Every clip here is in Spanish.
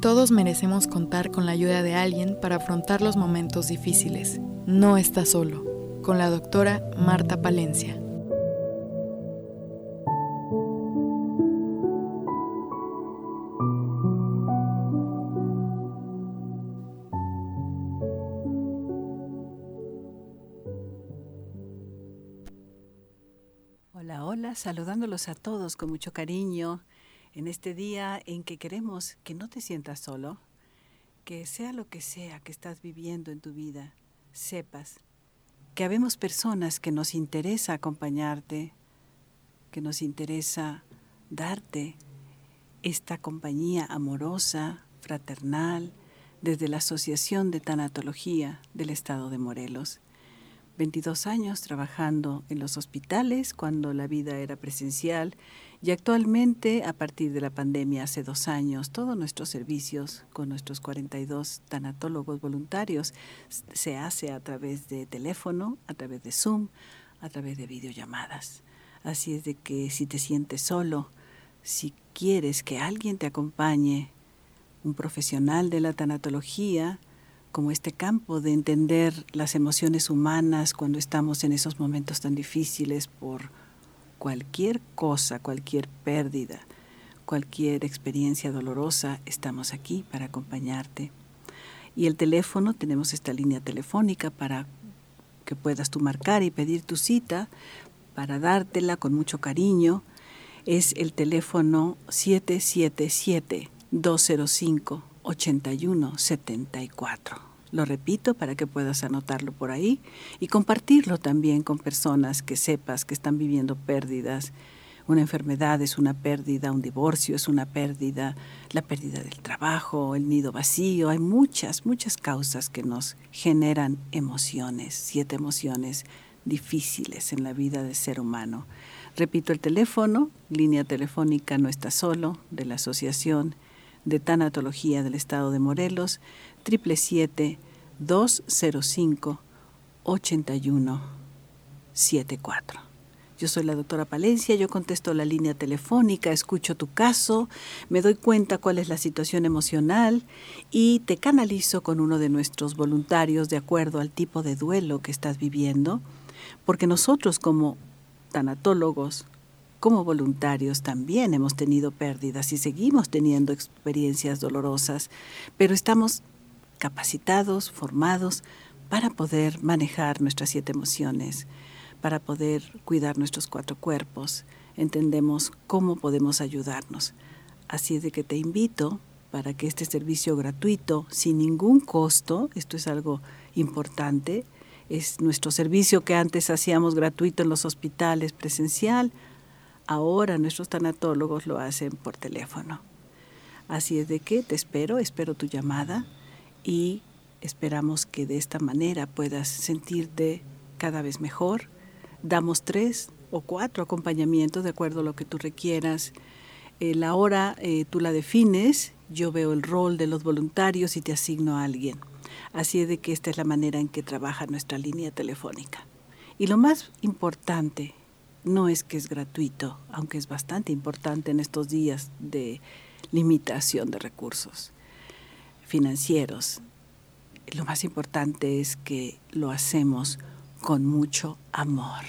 Todos merecemos contar con la ayuda de alguien para afrontar los momentos difíciles. No estás solo. Con la doctora Marta Palencia. Hola, hola, saludándolos a todos con mucho cariño en este día en que queremos que no te sientas solo, que sea lo que sea que estás viviendo en tu vida, sepas que habemos personas que nos interesa acompañarte, que nos interesa darte esta compañía amorosa, fraternal, desde la Asociación de Tanatología del Estado de Morelos. 22 años trabajando en los hospitales cuando la vida era presencial y actualmente, a partir de la pandemia hace dos años, todos nuestros servicios con nuestros 42 tanatólogos voluntarios se hace a través de teléfono, a través de Zoom, a través de videollamadas. Así es de que si te sientes solo, si quieres que alguien te acompañe, un profesional de la tanatología, como este campo de entender las emociones humanas cuando estamos en esos momentos tan difíciles por cualquier cosa, cualquier pérdida, cualquier experiencia dolorosa, estamos aquí para acompañarte. Y el teléfono, tenemos esta línea telefónica para que puedas tú marcar y pedir tu cita, para dártela con mucho cariño. Es el teléfono 777 205 8174. Lo repito para que puedas anotarlo por ahí y compartirlo también con personas que sepas que están viviendo pérdidas. Una enfermedad es una pérdida, un divorcio es una pérdida, la pérdida del trabajo, el nido vacío. Hay muchas, muchas causas que nos generan emociones, siete emociones difíciles en la vida del ser humano. Repito el teléfono, línea telefónica No está solo, de la Asociación de Tanatología del Estado de Morelos, 777-205-8174. Yo soy la doctora Palencia, yo contesto la línea telefónica, escucho tu caso, me doy cuenta cuál es la situación emocional y te canalizo con uno de nuestros voluntarios de acuerdo al tipo de duelo que estás viviendo, porque nosotros como tanatólogos, como voluntarios también hemos tenido pérdidas y seguimos teniendo experiencias dolorosas, pero estamos capacitados, formados para poder manejar nuestras siete emociones, para poder cuidar nuestros cuatro cuerpos. Entendemos cómo podemos ayudarnos. Así es de que te invito para que este servicio gratuito, sin ningún costo, esto es algo importante, es nuestro servicio que antes hacíamos gratuito en los hospitales presencial, ahora nuestros tanatólogos lo hacen por teléfono. Así es de que te espero, espero tu llamada y esperamos que de esta manera puedas sentirte cada vez mejor. Damos tres o cuatro acompañamientos de acuerdo a lo que tú requieras. Eh, la hora eh, tú la defines, yo veo el rol de los voluntarios y te asigno a alguien. Así es de que esta es la manera en que trabaja nuestra línea telefónica. Y lo más importante no es que es gratuito, aunque es bastante importante en estos días de limitación de recursos financieros. Lo más importante es que lo hacemos con mucho amor.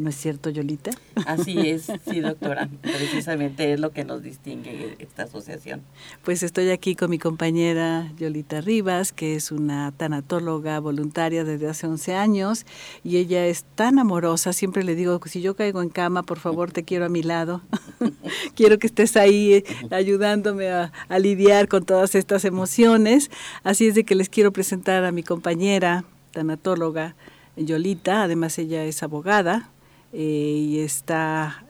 ¿No es cierto, Yolita? Así es, sí, doctora. Precisamente es lo que nos distingue esta asociación. Pues estoy aquí con mi compañera Yolita Rivas, que es una tanatóloga voluntaria desde hace 11 años y ella es tan amorosa. Siempre le digo, si yo caigo en cama, por favor, te quiero a mi lado. quiero que estés ahí eh, ayudándome a, a lidiar con todas estas emociones. Así es de que les quiero presentar a mi compañera tanatóloga. Yolita, además ella es abogada, eh, y está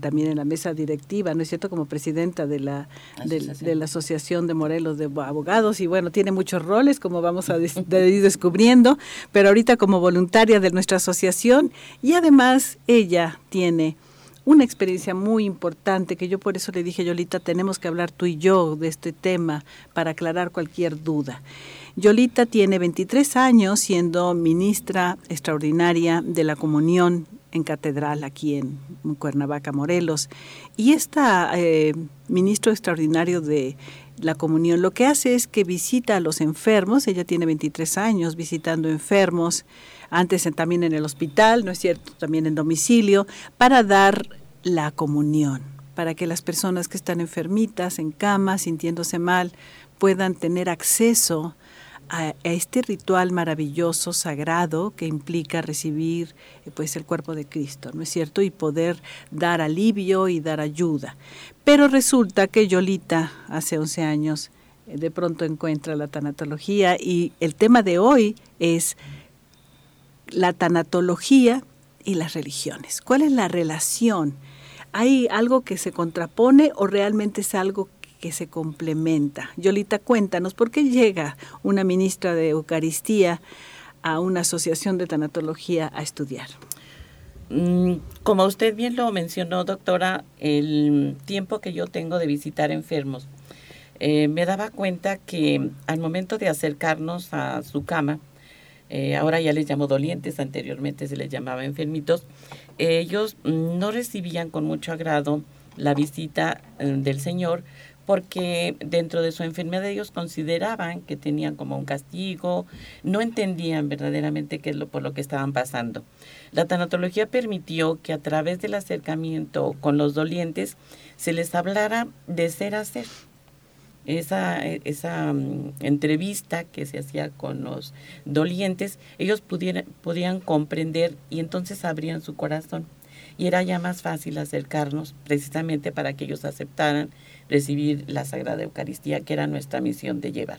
también en la mesa directiva, ¿no es cierto?, como presidenta de la, de, la Asociación de Morelos de Abogados y bueno, tiene muchos roles, como vamos a ir descubriendo, pero ahorita como voluntaria de nuestra asociación y además ella tiene una experiencia muy importante que yo por eso le dije, Yolita, tenemos que hablar tú y yo de este tema para aclarar cualquier duda. Yolita tiene 23 años siendo ministra extraordinaria de la Comunión en Catedral aquí en Cuernavaca, Morelos. Y esta eh, ministro extraordinario de la comunión. Lo que hace es que visita a los enfermos, ella tiene 23 años visitando enfermos, antes también en el hospital, ¿no es cierto? También en domicilio, para dar la comunión, para que las personas que están enfermitas, en cama, sintiéndose mal, puedan tener acceso a, este ritual maravilloso, sagrado, que implica recibir eh, pues el cuerpo de Cristo, ¿no es cierto? Y poder dar alivio y dar ayuda. Pero resulta que Yolita, hace 11 años, eh, de pronto encuentra la tanatología y el tema de hoy es la tanatología y las religiones. ¿Cuál es la relación? ¿Hay algo que se contrapone o realmente es algo que se complementa. Yolita, cuéntanos, ¿por qué llega una ministra de Eucaristía a una asociación de tanatología a estudiar? Mm, como usted bien lo mencionó, doctora, el tiempo que yo tengo de visitar enfermos, eh, me daba cuenta que al momento de acercarnos a su cama, eh, ahora ya les llamo dolientes, anteriormente se les llamaba enfermitos, ellos no recibían con mucho agrado la visita eh, del Señor porque dentro de su enfermedad ellos consideraban que tenían como un castigo, no entendían verdaderamente qué es lo por lo que estaban pasando. La tanatología permitió que a través del acercamiento con los dolientes se les hablara de ser a ser. Esa, esa mm, entrevista que se hacía con los dolientes, ellos podían comprender y entonces abrían su corazón. Y era ya más fácil acercarnos precisamente para que ellos aceptaran recibir la Sagrada Eucaristía, que era nuestra misión de llevar.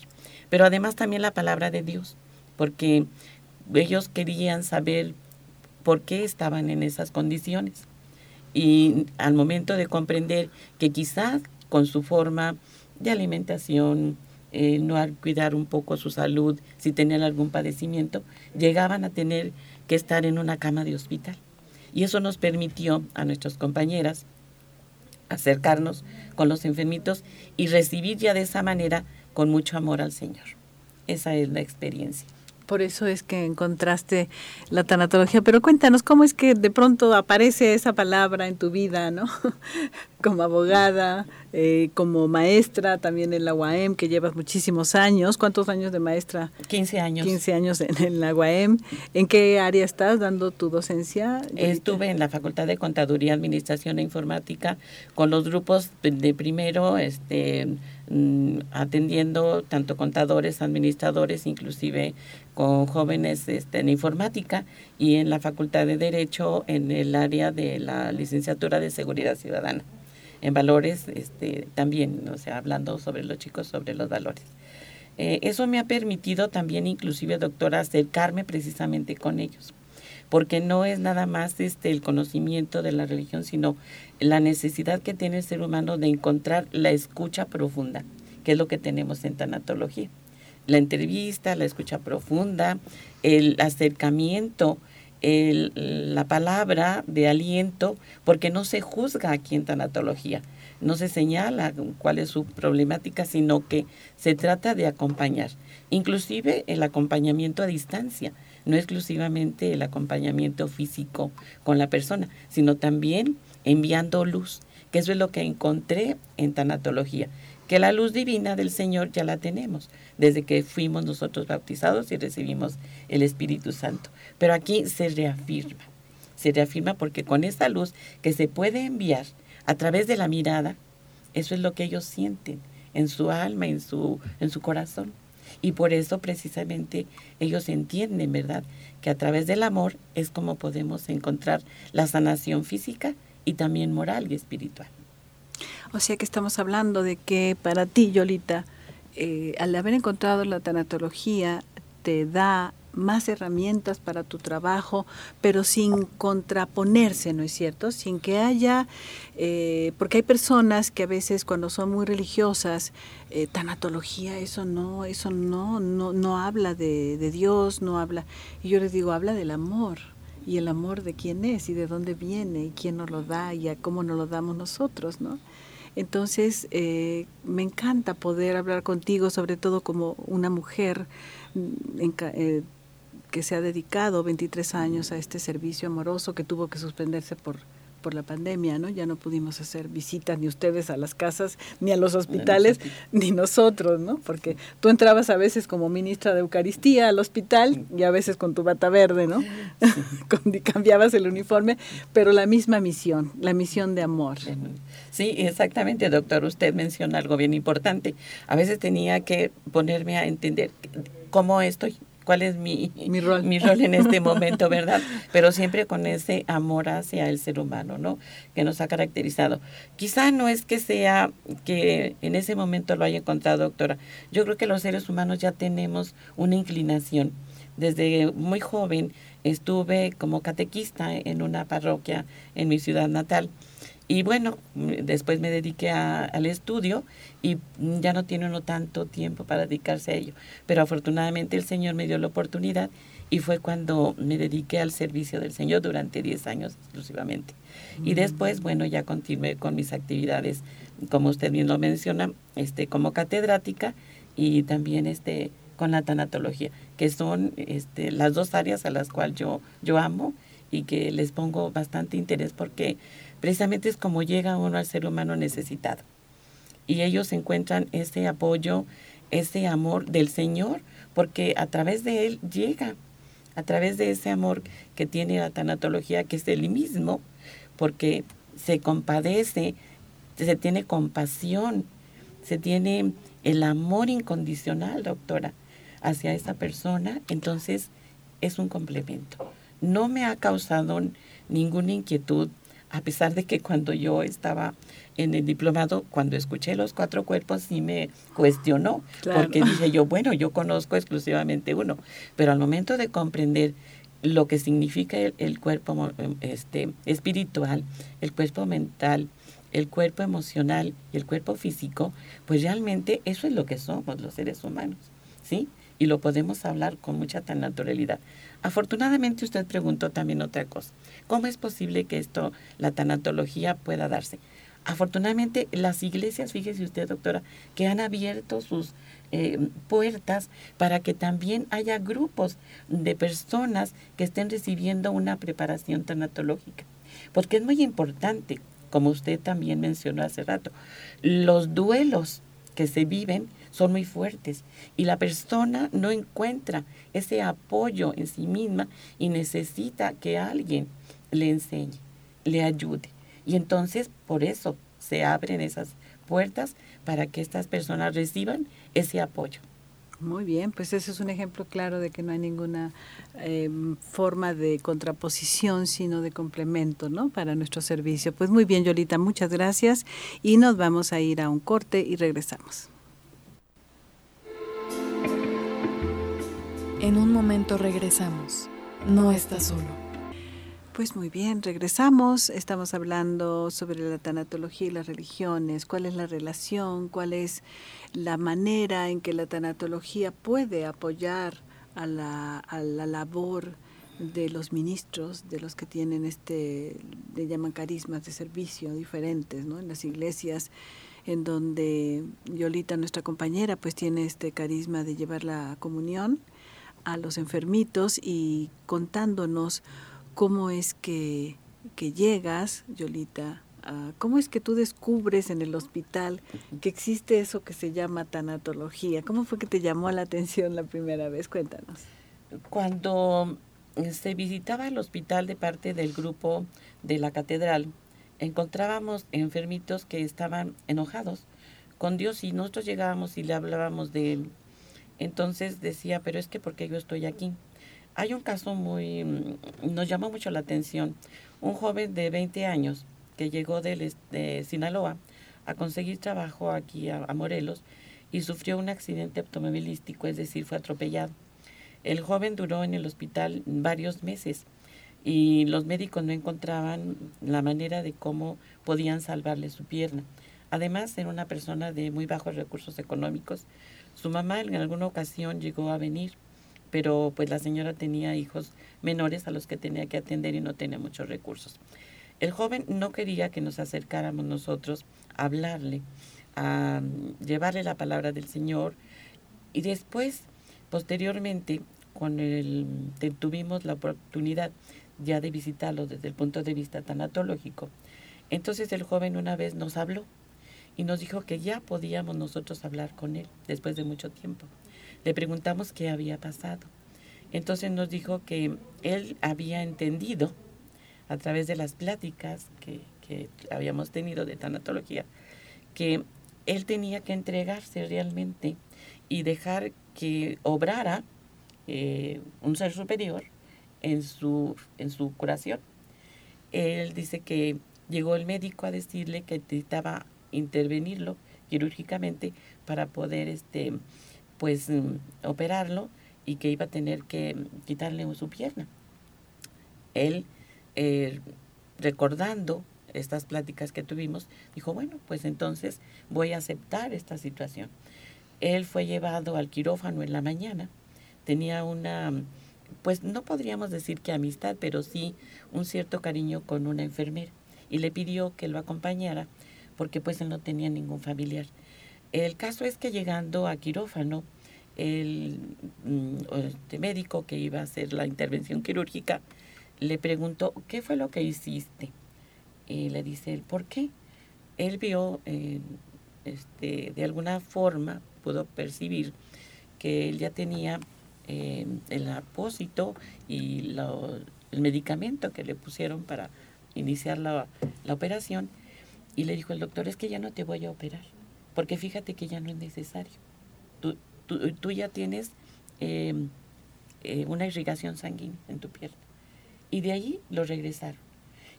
Pero además también la palabra de Dios, porque ellos querían saber por qué estaban en esas condiciones. Y al momento de comprender que quizás con su forma de alimentación, eh, no al cuidar un poco su salud, si tenían algún padecimiento, llegaban a tener que estar en una cama de hospital. Y eso nos permitió a nuestras compañeras acercarnos con los enfermitos y recibir ya de esa manera con mucho amor al Señor. Esa es la experiencia. Por eso es que encontraste la tanatología. Pero cuéntanos, ¿cómo es que de pronto aparece esa palabra en tu vida, ¿no? como abogada, eh, como maestra también en la UAM, que llevas muchísimos años. ¿Cuántos años de maestra? 15 años. 15 años en, la UAM. ¿En qué área estás dando tu docencia? Estuve en la Facultad de Contaduría, Administración e Informática con los grupos de primero, este atendiendo tanto contadores, administradores, inclusive con jóvenes este, en informática y en la Facultad de Derecho en el área de la licenciatura de Seguridad Ciudadana en valores este, también, o sea, hablando sobre los chicos, sobre los valores. Eh, eso me ha permitido también, inclusive, doctora, acercarme precisamente con ellos, porque no es nada más este, el conocimiento de la religión, sino la necesidad que tiene el ser humano de encontrar la escucha profunda, que es lo que tenemos en tanatología. La entrevista, la escucha profunda, el acercamiento la palabra de aliento, porque no se juzga aquí en tanatología, no se señala cuál es su problemática, sino que se trata de acompañar, inclusive el acompañamiento a distancia, no exclusivamente el acompañamiento físico con la persona, sino también enviando luz, que eso es lo que encontré en tanatología, que la luz divina del Señor ya la tenemos desde que fuimos nosotros bautizados y recibimos el Espíritu Santo. Pero aquí se reafirma, se reafirma porque con esa luz que se puede enviar a través de la mirada, eso es lo que ellos sienten en su alma, en su, en su corazón. Y por eso precisamente ellos entienden, ¿verdad? Que a través del amor es como podemos encontrar la sanación física y también moral y espiritual. O sea que estamos hablando de que para ti, Yolita, eh, al haber encontrado la tanatología, te da más herramientas para tu trabajo, pero sin contraponerse, ¿no es cierto? Sin que haya, eh, porque hay personas que a veces cuando son muy religiosas, eh, tanatología, eso no, eso no, no, no habla de, de, Dios, no habla, y yo les digo, habla del amor, y el amor de quién es, y de dónde viene, y quién nos lo da, y a cómo nos lo damos nosotros, ¿no? Entonces, eh, me encanta poder hablar contigo, sobre todo como una mujer mm, eh, que se ha dedicado 23 años a este servicio amoroso que tuvo que suspenderse por, por la pandemia, ¿no? Ya no pudimos hacer visitas ni ustedes a las casas, ni a los hospitales, ni nosotros, ¿no? Porque tú entrabas a veces como ministra de Eucaristía al hospital y a veces con tu bata verde, ¿no? cambiabas el uniforme, pero la misma misión, la misión de amor. Sí, exactamente, doctor. Usted menciona algo bien importante. A veces tenía que ponerme a entender cómo estoy cuál es mi, mi, rol. mi rol en este momento, ¿verdad? Pero siempre con ese amor hacia el ser humano, ¿no? Que nos ha caracterizado. Quizá no es que sea que en ese momento lo haya encontrado, doctora. Yo creo que los seres humanos ya tenemos una inclinación. Desde muy joven estuve como catequista en una parroquia en mi ciudad natal y bueno, después me dediqué al estudio y ya no tiene uno tanto tiempo para dedicarse a ello. Pero afortunadamente el Señor me dio la oportunidad y fue cuando me dediqué al servicio del Señor durante 10 años exclusivamente. Y mm. después, bueno, ya continué con mis actividades, como usted bien lo menciona, este, como catedrática y también este, con la tanatología, que son este, las dos áreas a las cuales yo, yo amo y que les pongo bastante interés porque precisamente es como llega uno al ser humano necesitado. Y ellos encuentran ese apoyo, ese amor del Señor, porque a través de Él llega, a través de ese amor que tiene la tanatología, que es el mismo, porque se compadece, se tiene compasión, se tiene el amor incondicional, doctora, hacia esa persona, entonces es un complemento. No me ha causado ninguna inquietud a pesar de que cuando yo estaba en el diplomado, cuando escuché los cuatro cuerpos, sí me cuestionó, porque dije yo, bueno, yo conozco exclusivamente uno, pero al momento de comprender lo que significa el, cuerpo este, espiritual, el cuerpo mental, el cuerpo emocional y el cuerpo físico, pues realmente eso es lo que somos los seres humanos, ¿sí? Y lo podemos hablar con mucha tan naturalidad. Afortunadamente usted preguntó también otra cosa. ¿Cómo es posible que esto, la tanatología, pueda darse? Afortunadamente las iglesias, fíjese usted doctora, que han abierto sus eh, puertas para que también haya grupos de personas que estén recibiendo una preparación tanatológica. Porque es muy importante, como usted también mencionó hace rato, los duelos que se viven son muy fuertes y la persona no encuentra ese apoyo en sí misma y necesita que alguien le enseñe, le ayude. Y entonces por eso se abren esas puertas para que estas personas reciban ese apoyo. Muy bien, pues ese es un ejemplo claro de que no hay ninguna em, forma de contraposición, sino de complemento, ¿no? Para nuestro servicio. Pues muy bien, Yolita, muchas gracias y nos vamos a ir a un corte y regresamos. En un momento regresamos. No estás solo. Pues muy bien, regresamos. Estamos hablando sobre la tanatología y las religiones, cuál es la relación, cuál es la manera en que la tanatología puede apoyar a la, a la labor de los ministros, de los que tienen este, le llaman carismas de servicio diferentes, ¿no? En las iglesias en donde Yolita, nuestra compañera, pues tiene este carisma de llevar la comunión a los enfermitos y contándonos cómo es que, que llegas, Yolita, cómo es que tú descubres en el hospital que existe eso que se llama tanatología. ¿Cómo fue que te llamó la atención la primera vez? Cuéntanos. Cuando se visitaba el hospital de parte del grupo de la catedral, encontrábamos enfermitos que estaban enojados con Dios y nosotros llegábamos y le hablábamos de él entonces decía, pero es que porque yo estoy aquí. Hay un caso muy, mm, nos llamó mucho la atención. Un joven de 20 años que llegó de, de Sinaloa a conseguir trabajo aquí a, Morelos y sufrió un accidente automovilístico, es decir, fue atropellado. El joven duró en el hospital varios meses y los médicos no encontraban la manera de cómo podían salvarle su pierna. Además, era una persona de muy bajos recursos económicos, su mamá en alguna ocasión llegó a venir, pero pues la señora tenía hijos menores a los que tenía que atender y no tenía muchos recursos. El joven no quería que nos acercáramos nosotros a hablarle, a llevarle la palabra del Señor y después, posteriormente, con el, tuvimos la oportunidad ya de visitarlo desde el punto de vista tanatológico. Entonces el joven una vez nos habló y nos dijo que ya podíamos nosotros hablar con él después de mucho tiempo. Le preguntamos qué había pasado. Entonces nos dijo que él había entendido a través de las pláticas que, que habíamos tenido de tanatología, que él tenía que entregarse realmente y dejar que obrara eh, un ser superior en su, en su curación. Él dice que llegó el médico a decirle que necesitaba intervenirlo quirúrgicamente para poder este pues mm, operarlo y que iba a tener que quitarle su pierna. Él, eh, recordando estas pláticas que tuvimos, dijo, bueno, pues entonces voy a aceptar esta situación. Él fue llevado al quirófano en la mañana, tenía una, pues no podríamos decir que amistad, pero sí un cierto cariño con una enfermera y le pidió que lo acompañara porque pues él no tenía ningún familiar. El caso es que llegando a quirófano, el mm, este médico que iba a hacer la intervención quirúrgica le preguntó, ¿qué fue lo que hiciste? Y le dice él, ¿por qué? Él vio, eh, este, de alguna forma, pudo percibir que él ya tenía eh, el apósito y el medicamento que le pusieron para iniciar la, operación. Y le dijo el doctor, es que ya no te voy a operar, porque fíjate que ya no es necesario. Tú, tú, ya tienes em, eh, una irrigación sanguínea en tu pierna. Y de ahí lo regresaron.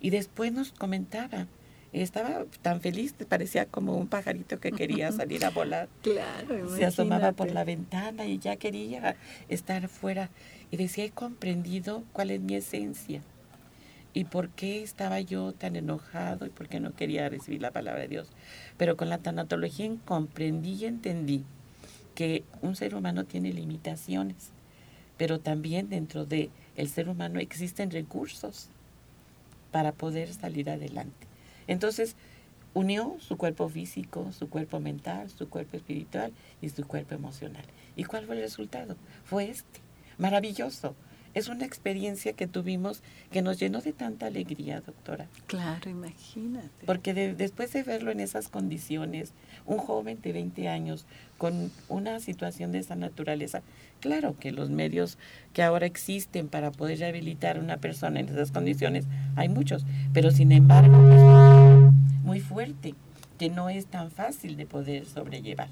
Y después nos comentaba, estaba tan feliz, parecía como un pajarito que quería salir a volar. Claro, Se asomaba por la ventana y ya quería estar fuera. Y decía, he comprendido cuál es mi esencia y por qué estaba yo tan enojado y por qué no quería recibir la palabra de Dios. Pero con la tanatología comprendí y entendí que un ser humano tiene limitaciones, pero también dentro de el ser humano existen recursos para poder salir adelante. Entonces, unió su cuerpo físico, su cuerpo mental, su cuerpo espiritual y su cuerpo emocional. ¿Y cuál fue el resultado? Fue este, maravilloso. Es una experiencia que tuvimos que nos llenó de tanta alegría, doctora. Claro, imagínate. Porque después de verlo en esas condiciones, un joven de 20 años con una situación de esa naturaleza, claro que los medios que ahora existen para poder rehabilitar a una persona en esas condiciones, hay muchos, pero sin embargo es muy fuerte que no es tan fácil de poder sobrellevar.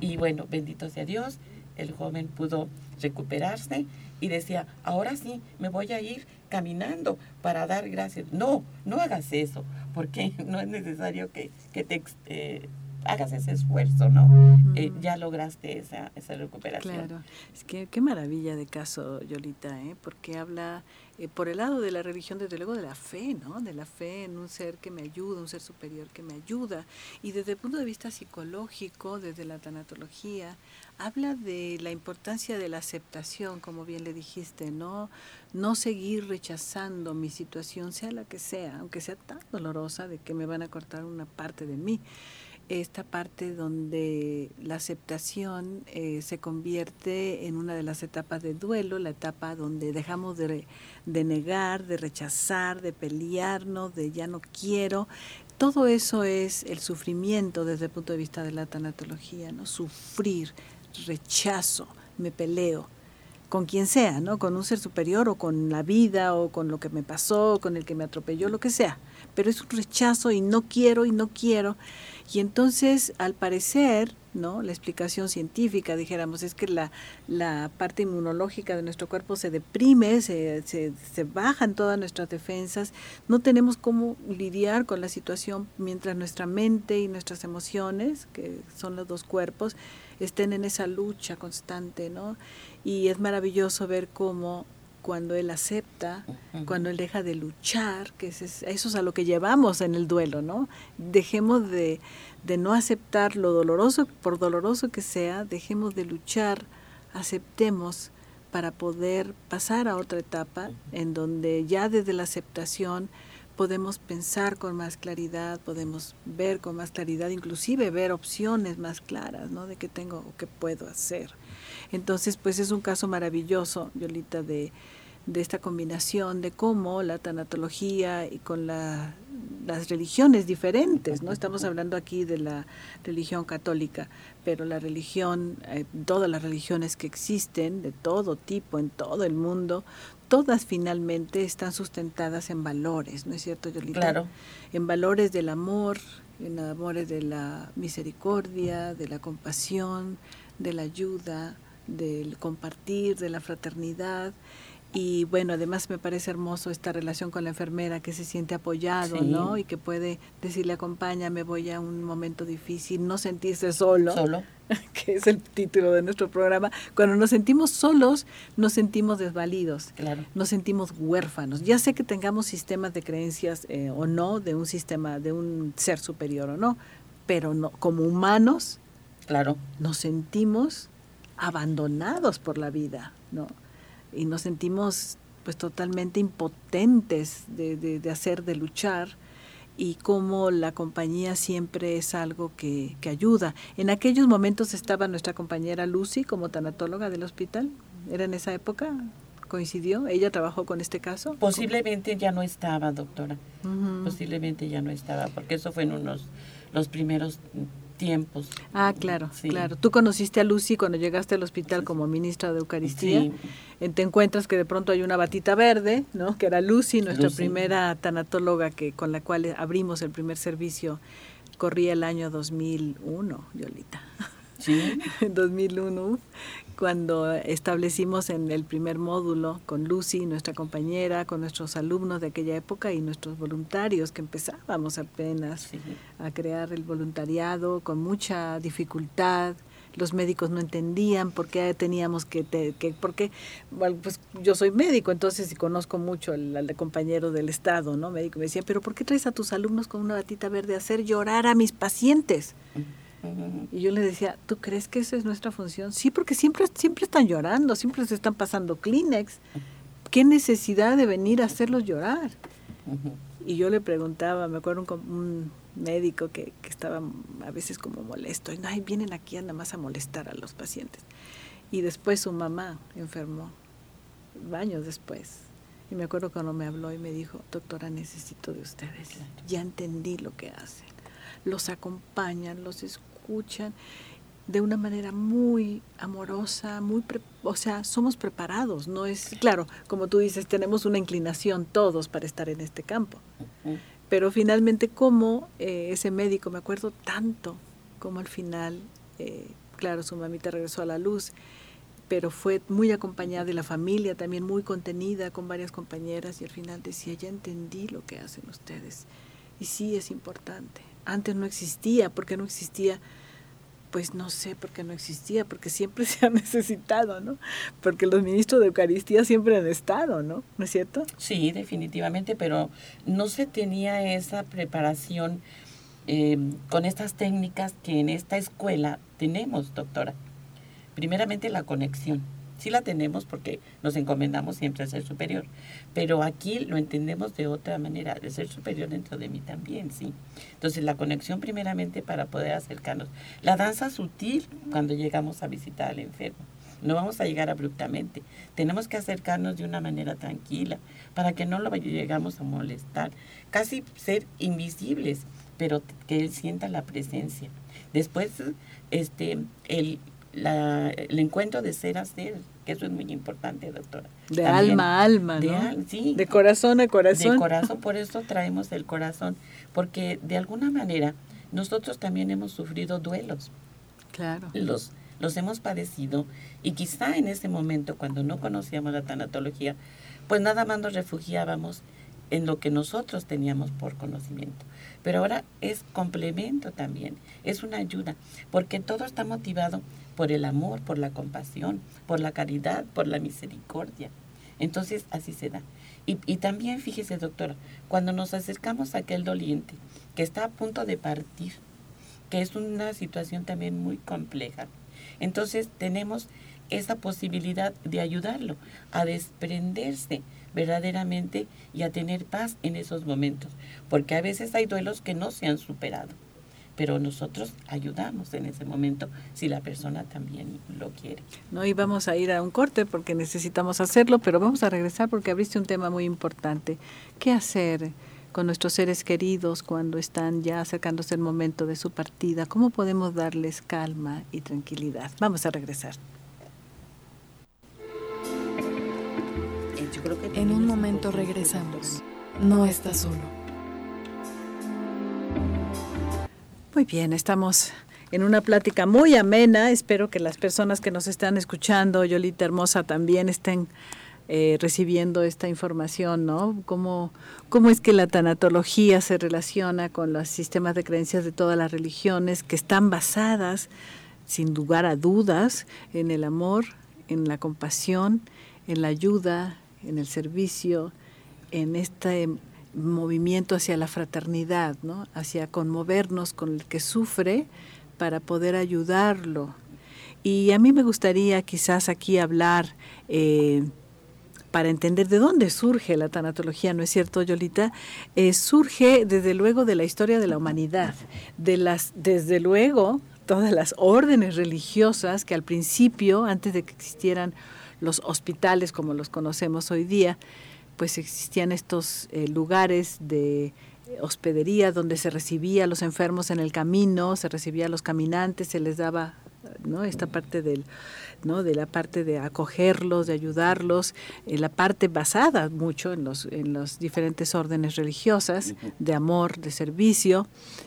Y bueno, bendito sea Dios, el joven pudo recuperarse y decía, ahora sí, me voy a ir caminando para dar gracias. No, no hagas eso, porque no es necesario que, que te eh, hagas ese esfuerzo, ¿no? Eh, ya lograste esa, esa recuperación. Claro, es que qué maravilla de caso, Yolita, ¿eh? porque habla eh, por el lado de la religión, desde luego de la fe, ¿no? De la fe en un ser que me ayuda, un ser superior que me ayuda. Y desde el punto de vista psicológico, desde la tanatología, habla de la importancia de la aceptación, como bien le dijiste, ¿no? No seguir rechazando mi situación, sea la que sea, aunque sea tan dolorosa de que me van a cortar una parte de mí esta parte donde la aceptación eh, se convierte en una de las etapas de duelo, la etapa donde dejamos de, de, negar, de rechazar, de pelearnos, de ya no quiero. Todo eso es el sufrimiento desde el punto de vista de la tanatología, ¿no? Sufrir, rechazo, me peleo con quien sea, ¿no? Con un ser superior o con la vida o con lo que me pasó, con el que me atropelló, lo que sea. Pero es un rechazo y no quiero y no quiero. Y entonces, al parecer, ¿no? La explicación científica, dijéramos, es que la, la parte inmunológica de nuestro cuerpo se deprime, se, se, se, bajan todas nuestras defensas, no tenemos cómo lidiar con la situación mientras nuestra mente y nuestras emociones, que son los dos cuerpos, estén en esa lucha constante, ¿no? Y es maravilloso ver cómo cuando él acepta, cuando él deja de luchar, que es, eso es a lo que llevamos en el duelo, ¿no? Dejemos de, de no aceptar lo doloroso, por doloroso que sea, dejemos de luchar, aceptemos para poder pasar a otra etapa en donde ya desde la aceptación podemos pensar con más claridad, podemos ver con más claridad, inclusive ver opciones más claras, ¿no? De qué tengo o qué puedo hacer. Entonces, pues es un caso maravilloso, Violita, de, de esta combinación de cómo la tanatología y con la, las religiones diferentes, ¿no? Estamos hablando aquí de la religión católica, pero la religión, eh, todas las religiones que existen, de todo tipo, en todo el mundo, todas finalmente están sustentadas en valores, ¿no es cierto, Yolita? Claro. En valores del amor, en amores de la misericordia, de la compasión, de la ayuda, del compartir, de la fraternidad. Y bueno, además me parece hermoso esta relación con la enfermera que se siente apoyado, ¿no? Y que puede decirle, acompáñame, voy a un momento difícil, no sentirse solo. Solo. Que es el título de nuestro programa. Cuando nos sentimos solos, nos sentimos desvalidos. Claro. Nos sentimos huérfanos. Ya sé que tengamos sistemas de creencias eh, o no, de un sistema, de un ser superior o no, pero no, como humanos, claro. nos sentimos abandonados por la vida, ¿no? Y nos sentimos pues totalmente impotentes de, de, hacer, de luchar, y cómo la compañía siempre es algo que, que, ayuda. En aquellos momentos estaba nuestra compañera Lucy como tanatóloga del hospital, ¿era en esa época? ¿Coincidió? ¿Ella trabajó con este caso? Posiblemente ya no estaba, doctora. Posiblemente ya no estaba, porque eso fue en unos los primeros tiempos. Ah, claro, claro. Tú conociste a Lucy cuando llegaste al hospital como ministra de Eucaristía. Sí. Te encuentras que de pronto hay una batita verde, ¿no? Que era Lucy, nuestra primera tanatóloga que con la cual abrimos el primer servicio. Corría el año 2001, Yolita. Sí. en 2001, cuando establecimos en el primer módulo con Lucy, nuestra compañera, con nuestros alumnos de aquella época y nuestros voluntarios que empezábamos apenas a crear el voluntariado con mucha dificultad. Los médicos no entendían por qué teníamos que, que porque, bueno, pues yo soy médico, entonces y conozco mucho al, al, compañero del Estado, ¿no? Médico, me decía, pero ¿por qué traes a tus alumnos con una batita verde a hacer llorar a mis pacientes? Y yo le decía, ¿tú crees que esa es nuestra función? Sí, porque siempre, siempre están llorando, siempre se están pasando Kleenex. ¿Qué necesidad de venir a hacerlos llorar? Y yo le preguntaba, me acuerdo un, un médico que, que, estaba a veces como molesto, y no, vienen aquí nada más a molestar a los pacientes. Y después su mamá enfermó, años después. Y me acuerdo cuando me habló y me dijo, doctora, necesito de ustedes. Ya entendí lo que hacen. Los acompañan, los escuchan de una manera muy amorosa, muy, o sea, somos preparados, no es, claro, como tú dices, tenemos una inclinación todos para estar en este campo, pero finalmente como eh, ese médico, me acuerdo tanto como al final, eh, claro, su mamita regresó a la luz, pero fue muy acompañada de la familia, también muy contenida con varias compañeras y al final decía, ya entendí lo que hacen ustedes y sí es importante. Antes no existía, porque no existía pues no sé por qué no existía, porque siempre se ha necesitado, ¿no? Porque los ministros de Eucaristía siempre han estado, ¿no? ¿No es cierto? Sí, definitivamente, pero no se tenía esa preparación eh, con estas técnicas que en esta escuela tenemos, doctora. Primeramente la conexión sí la tenemos porque nos encomendamos siempre a ser superior, pero aquí lo entendemos de otra manera, de ser superior dentro de mí también, sí. Entonces la conexión primeramente para poder acercarnos. La danza sutil cuando llegamos a visitar al enfermo. No vamos a llegar abruptamente. Tenemos que acercarnos de una manera tranquila para que no lo llegamos a molestar. Casi ser invisibles, pero que él sienta la presencia. Después, este, el, la, el encuentro de ser a ser, que eso es muy importante, doctora. De alma a alma, de ¿no? sí, de corazón a corazón. De corazón, por eso traemos el corazón, porque de alguna manera nosotros también hemos sufrido duelos. Claro. Los, los hemos padecido y quizá en ese momento, cuando no conocíamos la tanatología, pues nada más nos refugiábamos en lo que nosotros teníamos por conocimiento. Pero ahora es complemento también, es una ayuda, porque todo está motivado por el amor, por la compasión, por la caridad, por la misericordia. Entonces así se da. Y, también fíjese, doctora, cuando nos acercamos a aquel doliente que está a punto de partir, que es una situación también muy compleja, entonces tenemos esa posibilidad de ayudarlo a desprenderse verdaderamente y a tener paz en esos momentos, porque a veces hay duelos que no se han superado pero nosotros ayudamos en ese momento si la persona también lo quiere. No, y vamos a ir a un corte porque necesitamos hacerlo, pero vamos a regresar porque abriste un tema muy importante. ¿Qué hacer con nuestros seres queridos cuando están ya acercándose el momento de su partida? ¿Cómo podemos darles calma y tranquilidad? Vamos a regresar. En un momento regresamos. No estás solo. Muy bien, estamos en una plática muy amena. Espero que las personas que nos están escuchando, Yolita Hermosa, también estén eh, recibiendo esta información, ¿no? ¿Cómo, ¿Cómo es que la tanatología se relaciona con los sistemas de creencias de todas las religiones que están basadas, sin lugar a dudas, en el amor, en la compasión, en la ayuda, en el servicio, en este movimiento hacia la fraternidad, ¿no? hacia conmovernos con el que sufre para poder ayudarlo. Y a mí me gustaría quizás aquí hablar eh, para entender de dónde surge la tanatología, ¿no es cierto, Yolita? Eh, surge desde luego de la historia de la humanidad, de las, desde luego todas las órdenes religiosas que al principio, antes de que existieran los hospitales como los conocemos hoy día, pues existían estos eh, lugares de hospedería donde se recibía a los enfermos en el camino, se recibía a los caminantes, se les daba ¿no? esta parte del, ¿no? de la parte de acogerlos, de ayudarlos, en la parte basada mucho en los, en las diferentes órdenes religiosas, de amor, de servicio,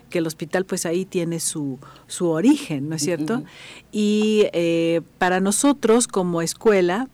que el hospital pues ahí tiene su, su origen, ¿no es cierto? Y eh, para nosotros como escuela,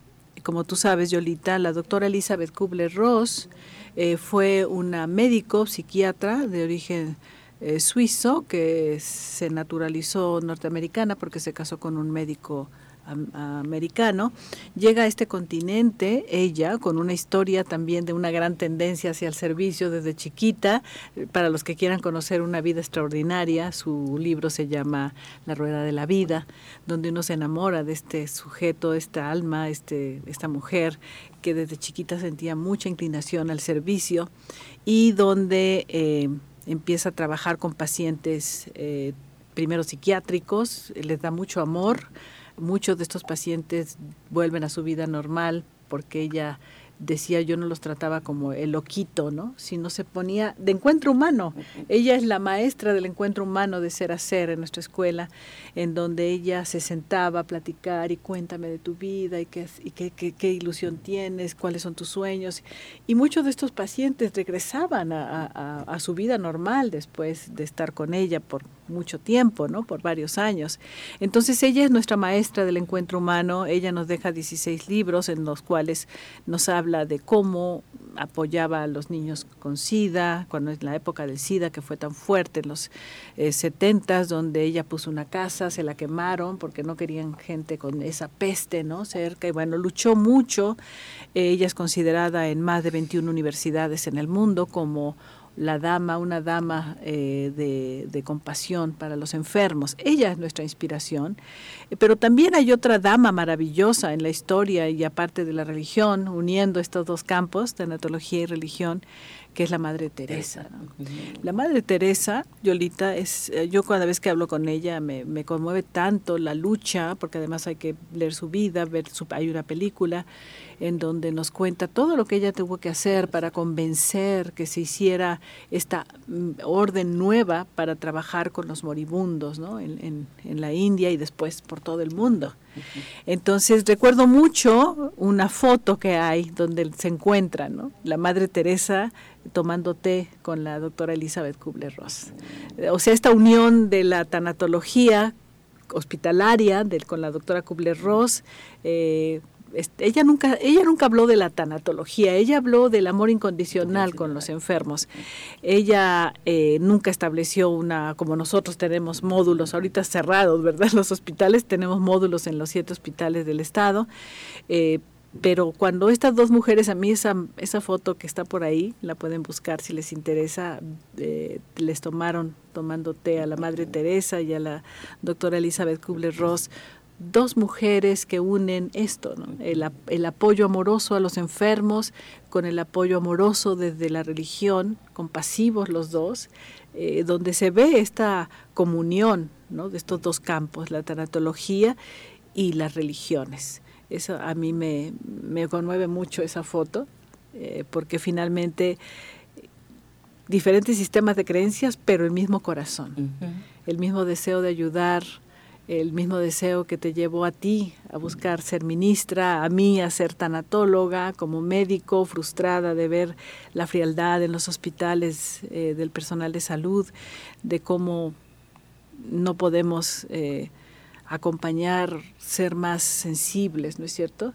como tú sabes, Yolita, la doctora Elizabeth Kubler-Ross eh, fue una médico psiquiatra de origen eh, suizo que se naturalizó norteamericana porque se casó con un médico americano, llega a este continente, ella, con una historia también de una gran tendencia hacia el servicio desde chiquita, para los que quieran conocer una vida extraordinaria, su libro se llama La Rueda de la Vida, donde uno se enamora de este sujeto, esta alma, este, esta mujer que desde chiquita sentía mucha inclinación al servicio y donde eh, empieza a trabajar con pacientes eh, primero psiquiátricos, les da mucho amor, Muchos de estos pacientes vuelven a su vida normal porque ella decía yo no los trataba como el loquito, ¿no? Sino se ponía de encuentro humano. Ella es la maestra del encuentro humano de ser a ser en nuestra escuela, en donde ella se sentaba a platicar y cuéntame de tu vida y qué, y qué, qué, ilusión tienes, cuáles son tus sueños. Y muchos de estos pacientes regresaban a, a su vida normal después de estar con ella por mucho tiempo, ¿no? Por varios años. Entonces ella es nuestra maestra del encuentro humano, ella nos deja 16 libros en los cuales nos habla de cómo apoyaba a los niños con SIDA, cuando es la época del SIDA que fue tan fuerte en los eh, 70 donde ella puso una casa, se la quemaron porque no querían gente con esa peste, ¿no? Cerca y bueno, luchó mucho. ella es considerada en más de 21 universidades en el mundo como la dama, una dama eh, de, compasión para los enfermos. Ella es nuestra inspiración, eh, pero también hay otra dama maravillosa en la historia y aparte de la religión, uniendo estos dos campos, tanatología y religión, que es la Madre Teresa. La Madre Teresa, Yolita, es, eh, yo cada vez que hablo con ella me, me, conmueve tanto la lucha, porque además hay que leer su vida, ver su, hay una película en donde nos cuenta todo lo que ella tuvo que hacer para convencer que se hiciera esta mm, orden nueva para trabajar con los moribundos ¿no? en, en, la India y después por todo el mundo. Entonces recuerdo mucho una foto que hay donde se encuentra la Madre Teresa tomando té con la doctora Elizabeth Kubler-Ross. O sea, esta unión de la tanatología hospitalaria con la doctora Kubler-Ross, eh, ella nunca, ella nunca habló de la tanatología, ella habló del amor incondicional con los enfermos. Ella eh, nunca estableció una, como nosotros tenemos módulos ahorita cerrados, ¿verdad? Los hospitales tenemos módulos en los siete hospitales del estado. Eh, pero cuando estas dos mujeres, a mí esa, esa foto que está por ahí, la pueden buscar si les interesa, eh, les tomaron tomando té a la Madre Teresa y a la doctora Elizabeth Kubler-Ross, dos mujeres que unen esto, el, el, apoyo amoroso a los enfermos con el apoyo amoroso desde la religión, compasivos los dos, eh, donde se ve esta comunión ¿no? de estos dos campos, la tanatología y las religiones. Eso a mí me, me conmueve mucho esa foto, eh, porque finalmente diferentes sistemas de creencias, pero el mismo corazón, el mismo deseo de ayudar, el mismo deseo que te llevó a ti a buscar ser ministra, a mí a ser tanatóloga, como médico, frustrada de ver la frialdad en los hospitales eh, del personal de salud, de cómo no podemos eh, acompañar, ser más sensibles, ¿no es cierto?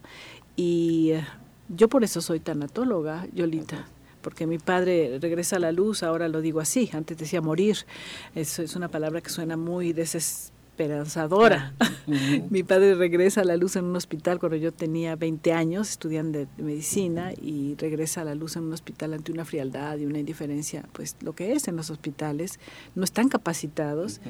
Y eh, yo por eso soy tanatóloga, Yolita porque mi padre regresa a la luz, ahora lo digo así, antes decía morir, eso es una palabra que suena muy desesperada esperanzadora. Mi padre regresa a la luz en un hospital cuando yo tenía 20 años, estudiando de medicina, y regresa a la luz en un hospital ante una frialdad y una indiferencia, pues lo que es en los hospitales, no están capacitados.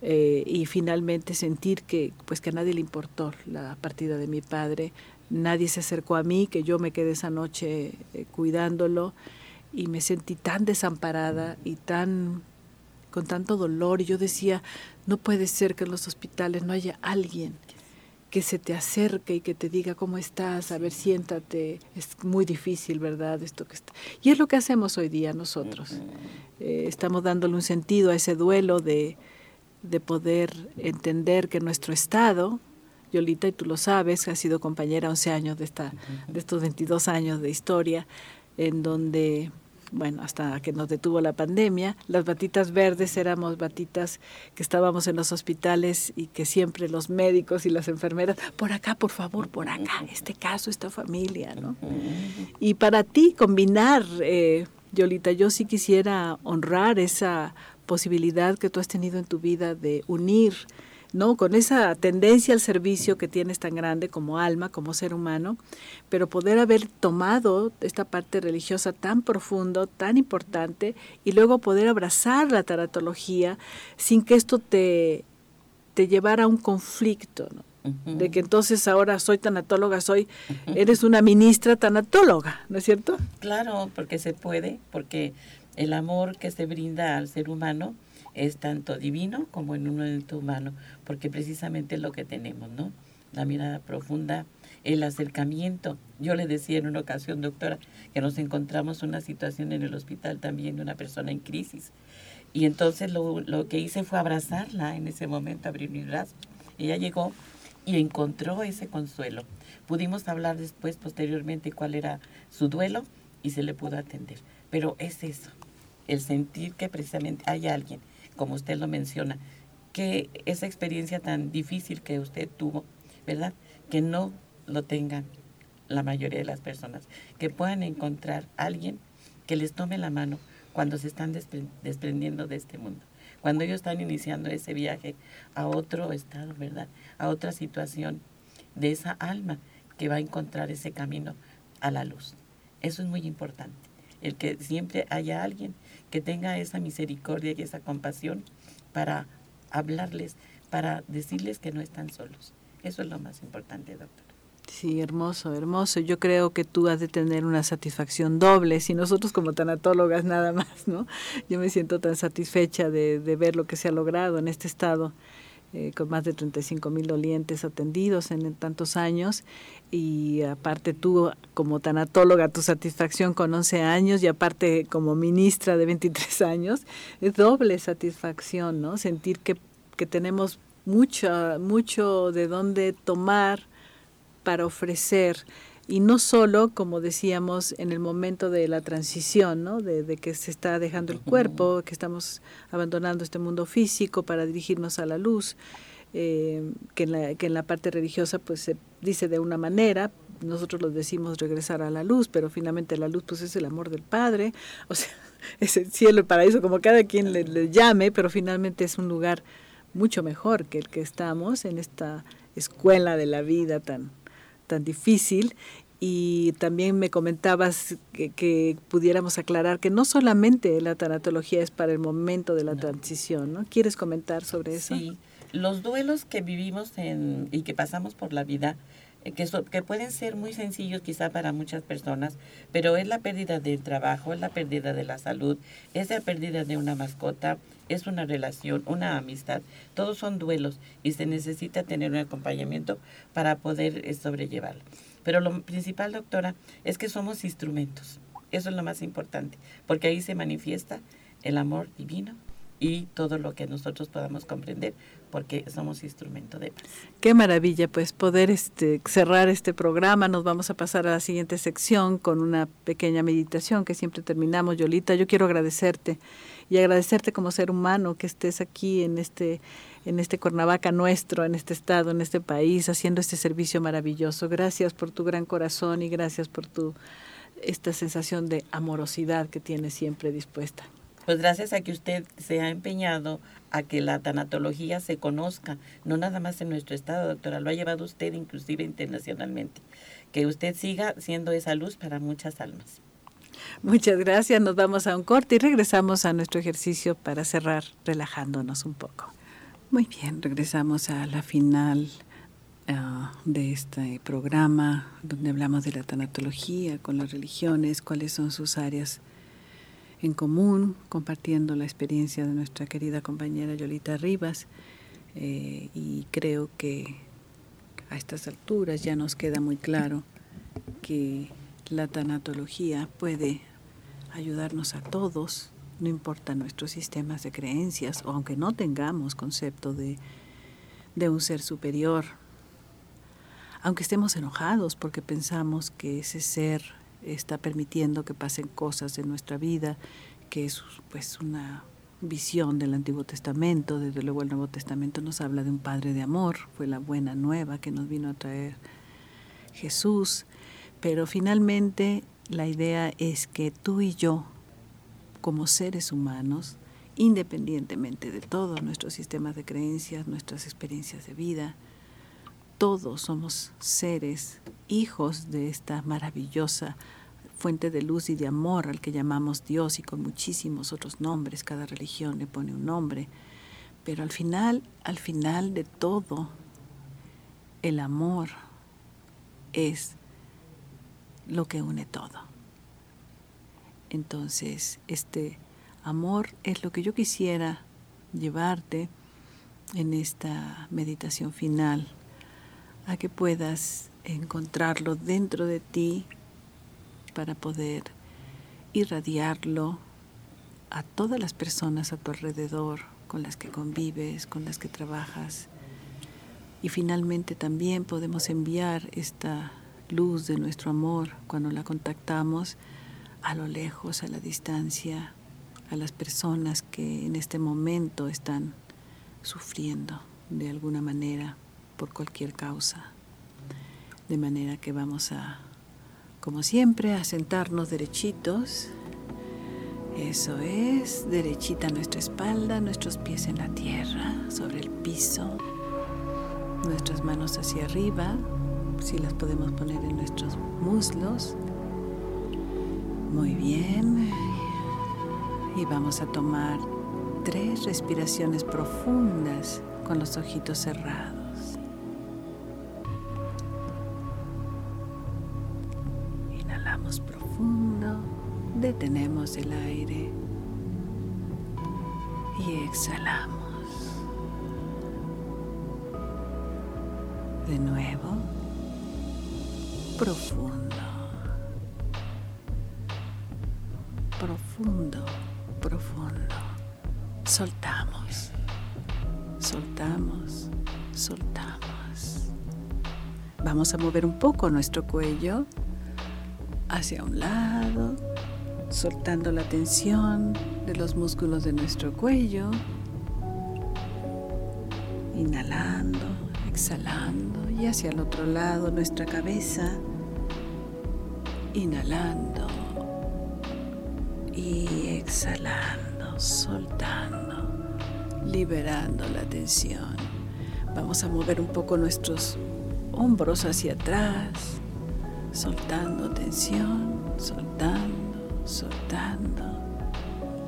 Eh, y finalmente sentir que pues que a nadie le importó la partida de mi padre, nadie se acercó a mí, que yo me quedé esa noche eh, cuidándolo y me sentí tan desamparada y tan con tanto dolor y yo decía, no puede ser que en los hospitales no haya alguien que se te acerque y que te diga cómo estás, a ver, siéntate, es muy difícil, ¿verdad? Esto que está. Y es lo que hacemos hoy día nosotros. Eh, estamos dándole un sentido a ese duelo de, de poder entender que nuestro estado, Yolita, y tú lo sabes, has sido compañera 11 años de, esta, de estos 22 años de historia, en donde bueno, hasta que nos detuvo la pandemia. Las batitas verdes éramos batitas que estábamos en los hospitales y que siempre los médicos y las enfermeras, por acá, por favor, por acá, este caso, esta familia, ¿no? Y para ti combinar, eh, Yolita, yo sí quisiera honrar esa posibilidad que tú has tenido en tu vida de unir ¿no? Con esa tendencia al servicio que tienes tan grande como alma, como ser humano, pero poder haber tomado esta parte religiosa tan profundo, tan importante, y luego poder abrazar la taratología sin que esto te, te llevara a un conflicto, de que entonces ahora soy tanatóloga, soy, eres una ministra tanatóloga, ¿no es cierto? Claro, porque se puede, porque el amor que se brinda al ser humano es tanto divino como en un momento humano, porque precisamente es lo que tenemos, ¿no? La mirada profunda, el acercamiento. Yo le decía en una ocasión, doctora, que nos encontramos una situación en el hospital también de una persona en crisis. Y entonces lo, lo que hice fue abrazarla en ese momento, abrir mis brazos. Ella llegó y encontró ese consuelo. Pudimos hablar después, posteriormente, cuál era su duelo y se le pudo atender. Pero es eso, el sentir que precisamente hay alguien como usted lo menciona, que esa experiencia tan difícil que usted tuvo, ¿verdad? Que no lo tengan la mayoría de las personas, que puedan encontrar alguien que les tome la mano cuando se están desprendiendo de este mundo, cuando ellos están iniciando ese viaje a otro estado, ¿verdad? A otra situación de esa alma que va a encontrar ese camino a la luz. Eso es muy importante, el que siempre haya alguien que tenga esa misericordia y esa compasión para hablarles, para decirles que no están solos. Eso es lo más importante, doctor. Sí, hermoso, hermoso. Yo creo que tú has de tener una satisfacción doble, si nosotros como tanatólogas nada más, ¿no? Yo me siento tan satisfecha de, de ver lo que se ha logrado en este estado eh, con más de 35 mil dolientes atendidos en, tantos años y aparte tú como tanatóloga tu satisfacción con 11 años y aparte como ministra de 23 años es doble satisfacción, ¿no? Sentir que, que tenemos mucho, mucho de dónde tomar para ofrecer y no solo, como decíamos, en el momento de la transición, ¿no? de, que se está dejando el cuerpo, que estamos abandonando este mundo físico para dirigirnos a la luz, eh, que, en la, que en la parte religiosa pues se dice de una manera, nosotros lo decimos regresar a la luz, pero finalmente la luz pues es el amor del Padre, o sea, es el cielo, el paraíso, como cada quien le, le llame, pero finalmente es un lugar mucho mejor que el que estamos en esta escuela de la vida tan tan difícil y también me comentabas que, pudiéramos aclarar que no solamente la tanatología es para el momento de la transición, ¿no? ¿Quieres comentar sobre eso? Sí, los duelos que vivimos en, y que pasamos por la vida, eh, que, que pueden ser muy sencillos quizá para muchas personas, pero es la pérdida del trabajo, es la pérdida de la salud, es la pérdida de una mascota, es una relación, una amistad, todos son duelos y se necesita tener un acompañamiento para poder eh, sobrellevarlo. Pero lo principal, doctora, es que somos instrumentos. Eso es lo más importante, porque ahí se manifiesta el amor divino y todo lo que nosotros podamos comprender porque somos instrumento de paz. Qué maravilla, pues poder este, cerrar este programa. Nos vamos a pasar a la siguiente sección con una pequeña meditación que siempre terminamos. Yolita, yo quiero agradecerte y agradecerte como ser humano que estés aquí en este en este Cuernavaca nuestro, en este estado, en este país, haciendo este servicio maravilloso. Gracias por tu gran corazón y gracias por tu esta sensación de amorosidad que tienes siempre dispuesta. Pues gracias a que usted se ha empeñado a que la tanatología se conozca, no nada más en nuestro estado, doctora, lo ha llevado usted inclusive internacionalmente. Que usted siga siendo esa luz para muchas almas. Muchas gracias, nos vamos a un corte y regresamos a nuestro ejercicio para cerrar relajándonos un poco. Muy bien, regresamos a la final ah, de este programa donde hablamos de la tanatología con las religiones, cuáles son sus áreas en común, compartiendo la experiencia de nuestra querida compañera Yolita Rivas. Eh, y creo que a estas alturas ya nos queda muy claro que la tanatología puede ayudarnos a todos, no importa nuestros sistemas de creencias, o aunque no tengamos concepto de, de un ser superior, aunque estemos enojados porque pensamos que ese ser está permitiendo que pasen cosas en nuestra vida, que es pues una visión del Antiguo Testamento, desde luego el Nuevo Testamento nos habla de un Padre de amor, fue la buena nueva que nos vino a traer Jesús, pero finalmente la idea es que tú y yo, como seres humanos, independientemente de todos nuestros sistemas de creencias, nuestras experiencias de vida, todos somos seres, hijos de esta maravillosa fuente de luz y de amor al que llamamos Dios y con muchísimos otros nombres, cada religión le pone un nombre, pero al final, al final de todo, el amor es lo que une todo. Entonces, este amor es lo que yo quisiera llevarte en esta meditación final a que puedas encontrarlo dentro de ti para poder irradiarlo a todas las personas a tu alrededor, con las que convives, con las que trabajas. Y finalmente también podemos enviar esta luz de nuestro amor cuando la contactamos a lo lejos, a la distancia, a las personas que en este momento están sufriendo de alguna manera por cualquier causa. De manera que vamos a, como siempre, a sentarnos derechitos. Eso es, derechita nuestra espalda, nuestros pies en la tierra, sobre el piso, nuestras manos hacia arriba, si las podemos poner en nuestros muslos. Muy bien. Y vamos a tomar tres respiraciones profundas con los ojitos cerrados. detenemos el aire y exhalamos. De nuevo, profundo, profundo, Vamos a mover un poco nuestro cuello hacia un lado soltando la tensión de los músculos de nuestro cuello, inhalando, exhalando y hacia el otro lado nuestra cabeza, inhalando y exhalando, soltando, liberando la tensión. Vamos a mover un poco nuestros hombros hacia atrás, soltando tensión, soltando soltando.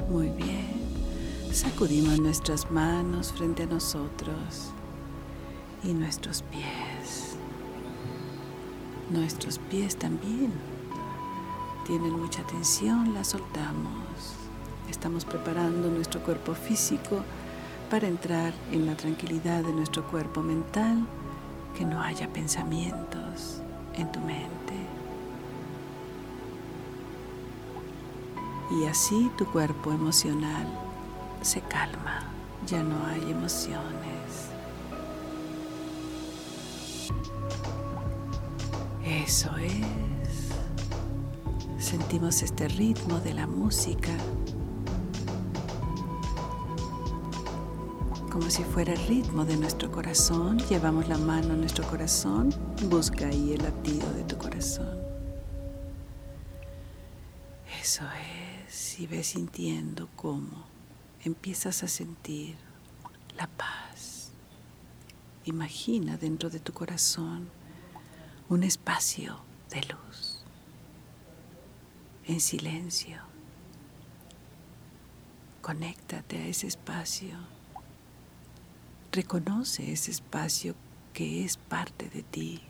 Muy bien. Sacudimos nuestras manos frente a nosotros y nuestros pies. Nuestros pies también tienen mucha tensión, la soltamos. Estamos preparando nuestro cuerpo físico para entrar en la tranquilidad de nuestro cuerpo mental, que no haya pensamientos en tu mente. Y así tu cuerpo emocional se calma, ya no hay emociones. Eso es. Sentimos este ritmo de la música como si fuera el ritmo de nuestro corazón. Llevamos la mano a nuestro corazón, busca ahí el latido de tu corazón. Eso es, y ves sintiendo cómo empiezas a sentir la paz. Imagina dentro de tu corazón un espacio de luz, en silencio. Conéctate a ese espacio. Reconoce ese espacio que es parte de ti,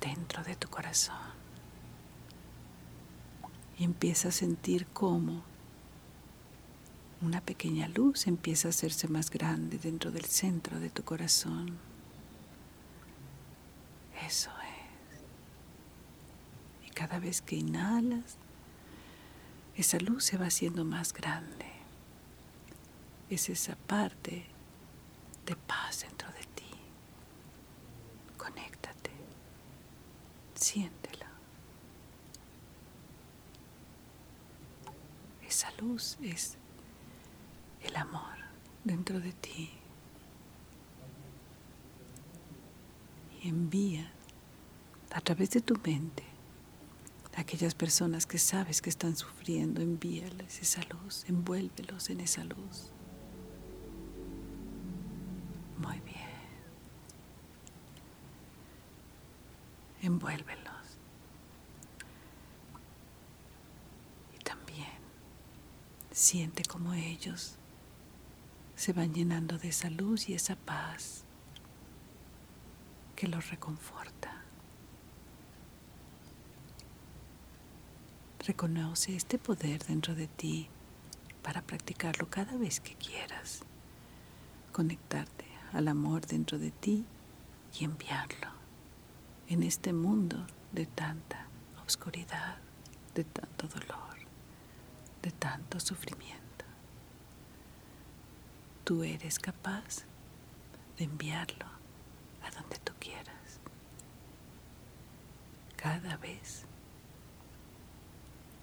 dentro de tu corazón. Y empieza a sentir cómo una pequeña luz empieza a hacerse más grande dentro del centro de tu corazón. Eso es. Y cada vez que inhalas, esa luz se va haciendo más grande. Es esa parte de paz dentro de ti. Conéctate. Siéntela. Esa luz es el amor dentro de ti y envía a través de tu mente a aquellas personas que sabes que están sufriendo, envíales esa luz, envuélvelos en esa luz. Envuélvelos. Y también siente como ellos se van llenando de esa luz y esa paz que los reconforta. Reconoce este poder dentro de ti para practicarlo cada vez que quieras. Conectarte al amor dentro de ti y enviarlo en este mundo de tanta oscuridad, de tanto dolor, de tanto sufrimiento tú eres capaz de enviarlo a donde tú quieras. Cada vez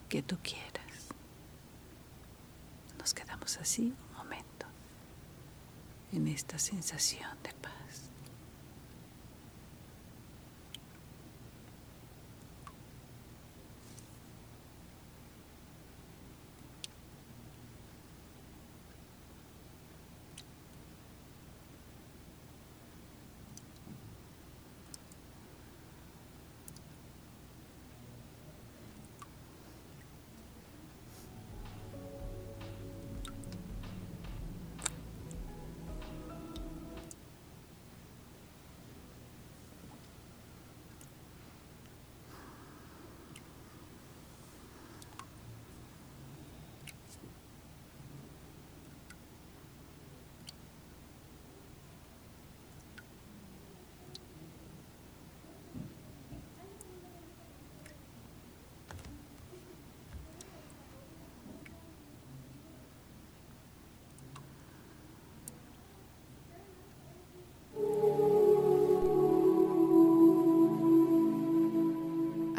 que tú quieras. Nos quedamos así un momento en esta sensación de paz.